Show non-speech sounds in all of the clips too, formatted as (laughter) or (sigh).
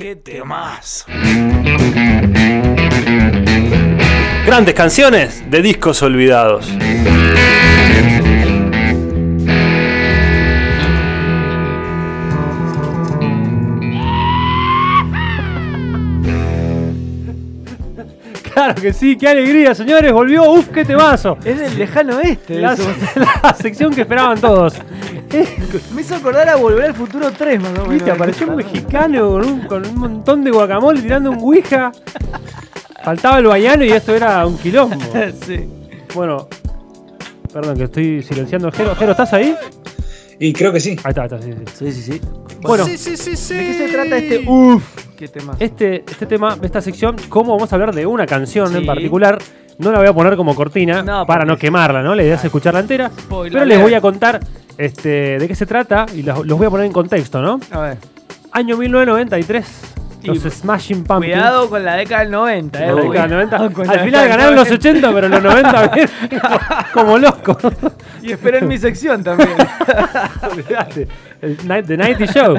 ¡Qué temas! Grandes canciones de discos olvidados. Claro que sí, qué alegría, señores, volvió, uf, qué temazo. Es del lejano oeste. La, eso. (laughs) la sección que esperaban todos. (laughs) Me hizo acordar a Volver al Futuro 3, más o menos. Viste, apareció un mexicano con un, con un montón de guacamole tirando un ouija. Faltaba el baiano y esto era un quilombo. (laughs) sí. Bueno, perdón que estoy silenciando a Jero. Jero, ¿estás ahí? Y creo que sí. Ahí está, ahí está, sí, sí. Sí, sí, sí. Bueno, Sí, sí, sí, sí. ¿De qué se trata este uff? Qué tema. este, este tema, esta sección, cómo vamos a hablar de una canción Sí. en particular, no la voy a poner como cortina No, para no quemarla, ¿no? La idea es escucharla entera. Spoiler Pero les voy a contar este, de qué se trata y los, los voy a poner en contexto, ¿no? A ver. Año 1993, los Smashing Pumpkins. Cuidado con la década del 90, eh. La década del 90. con Al la final ganaron los 90. 80, pero los 90 (laughs) bien, como loco. Y esperen mi sección también. (laughs) Olvidate. El Night- The Nighty Show.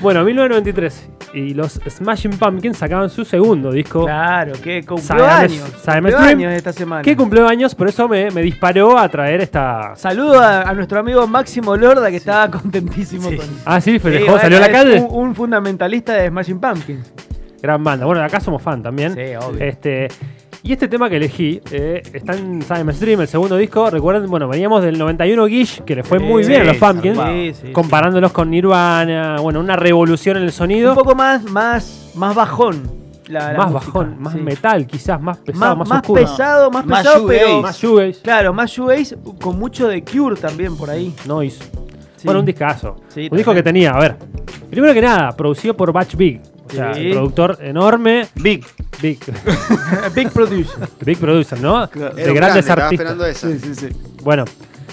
Bueno, 1993. Y los Smashing Pumpkins sacaban su segundo disco. claro, que cumplió Siamese- años. Siamese Cumplió Dream. años esta semana. Que cumplió años, por eso me, me disparó a traer esta. Saludo a, a nuestro amigo Máximo Lorda que estaba contentísimo con. Ah, sí, Sí, festejó, bueno, salió a la calle. Un, un fundamentalista de Smashing Pumpkins. Gran banda. Bueno, de acá somos fan también. Sí, obvio. Este, y este tema que elegí eh, está en Simon's Dream, el segundo disco. Recuerden, bueno, veníamos del 91 Gish, que le fue muy Sí, bien a los Pumpkins. sí, sí, comparándolos con Nirvana. Bueno, una revolución en el sonido. Un poco más, más, más bajón. La, la más música, bajón, más sí. metal, quizás, más pesado, Más, más, más oscuro. pesado, más, Más pesado, pero. Más shoegaze. Claro, más shoegaze con mucho de Cure también por ahí. Noise. Sí. Bueno, un discazo. Sí, un disco que tenía, a ver. Primero que nada, producido por Batch Big. O sea, Sí. el productor enorme. Big. Big. (laughs) Big Producer. Big producer, ¿no? Claro. De grandes grande, estaba artistas. esperando esa. Sí, sí, sí. Bueno.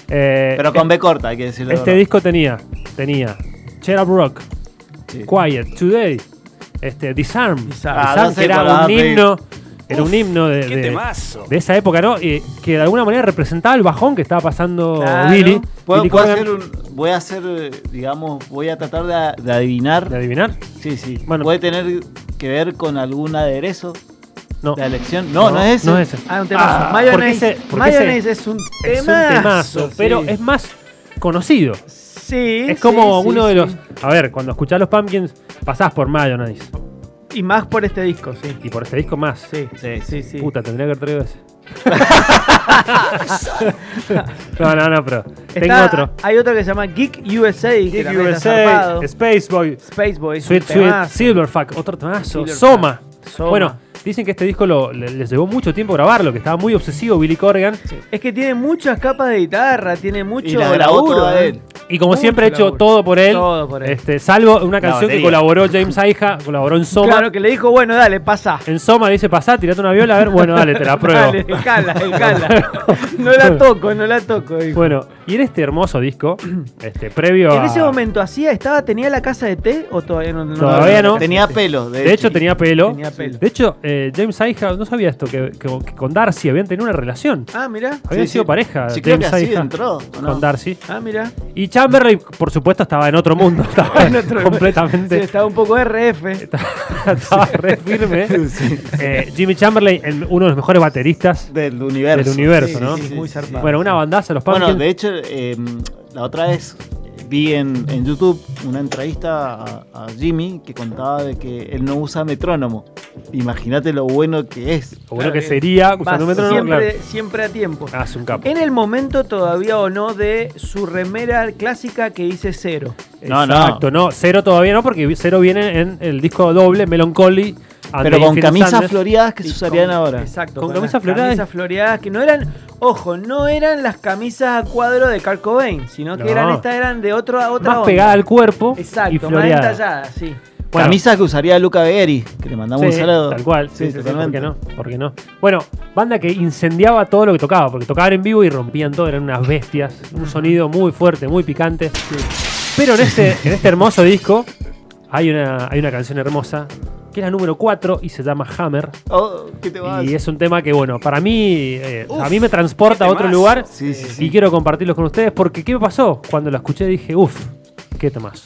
eh, Pero con B corta, hay que decirlo. este disco tenía, tenía Cheer Up Rock, Sí. Quiet, Today, este, Disarm, Disarm. Ah, Disarm, no sé que era cuál vas a un himno, era un himno de, ¡Qué de- temazo! de esa época, ¿no? Y que de alguna manera representaba el bajón que estaba pasando Claro. Billy. ¿Puedo, Billy puedo Corgan. hacer un, voy a hacer, eh, digamos, voy a tratar de, de adivinar. ¿De adivinar? Sí, sí. Bueno. ¿Puede tener que ver con algún aderezo No. de la elección? No, no, es ese. No es ese. Ah, un temazo. Ah, Mayonnaise, ese- porque Mayonnaise ese es un Es un temazo. temazo, pero sí. es más conocido. Sí, Es como sí, sí, uno de sí. los. A ver, cuando escuchás los Pumpkins, pasás por Mayonnaise. Y más por este disco, sí. Y por este disco más. Sí, Sí, sí, sí. Puta, tendría que haber traído ese. No, no, no, pero. Tengo Está- otro. Hay otro que se llama Geek USA. que Geek también está USA. Space Boy, Space Boy. Sweet Sweet, temazo. Silverfuck, otro temazo, Silverfuck. Soma. Soma. Bueno, dicen que este disco lo- le- les llevó mucho tiempo grabarlo, que estaba muy obsesivo Billy Corgan. Es que tiene muchas capas de guitarra, tiene mucho Y la grabó laburo, toda ¿eh? él. Y como Mucho siempre ha hecho todo por él. Todo por él. Este, salvo una canción que colaboró James Aija, colaboró en Soma. Claro, que le dijo, bueno, dale, pasa. En Soma le dice, pasá, tirate una viola, a ver, bueno, dale, te la (laughs) pruebo. Dale, escala, escala. (laughs) no la toco, no la toco. Bueno, y en este hermoso disco, (clears throat) este, previo en a... ese momento, ¿hacía, estaba, tenía la casa de té o todavía no? Todavía no. Tenía pelo, de, De hecho, tenía pelo. Tenía pelo. De hecho, eh, James Aija, no sabía esto, que, que- que con Darcy habían tenido una relación. Ah, mira. Habían Sí, sido sí. pareja, Sí, creo que James así Aija entró, ¿o no? con Darcy. Ah, mira. Y Chamberlain, por supuesto, estaba en otro mundo. (laughs) Estaba En otro- completamente... Sí, estaba un poco RF. (laughs) estaba re firme. (laughs) Eh, Jimmy Chamberlain, el- uno de los mejores bateristas Del universo. del universo, Sí, ¿no? sí, muy zarpado. Bueno, una bandaza, los Pumpkins. Bueno, de hecho, eh, la otra vez vi en, en YouTube una entrevista a, a Jimmy que contaba de que él no usa metrónomo. Imagínate lo bueno que es. o bueno que Claro, sería usando un metrónomo, siempre, claro. siempre a tiempo. Ah, es un capo. En el momento todavía o no de su remera clásica que dice cero. No, no. Exacto, no. Cero todavía no, porque cero viene en el disco doble Melancholy. Pero con camisas Sadness. floreadas que se Y usarían con- ahora. Exacto. Con las camisas floreadas. Camisas floreadas que no eran, ojo, no eran las camisas a cuadro de Kurt Cobain, sino que No. eran estas eran de otro, otra Más onda. pegada al cuerpo y Exacto, más floreada. entalladas, sí. Bueno, Camisas que usaría Luca Begheri, que le mandamos sí, un saludo. Tal cual, sí, sí, sí, ¿por qué no? ¿Por qué no? Bueno, banda que incendiaba todo lo que tocaba, porque tocaban en vivo y rompían todo, eran unas bestias, un sonido muy fuerte, muy picante. Pero en este, en este hermoso disco hay una, hay una canción hermosa, que es la número 4 y se llama Hammer. Oh, ¿qué te vas? Y es un tema que, bueno, para mí, eh, Uf, a mí me transporta a otro temazo. lugar Sí, sí, y sí. quiero compartirlos con ustedes porque ¿qué me pasó? Cuando la escuché dije, uff, ¿Qué tomás?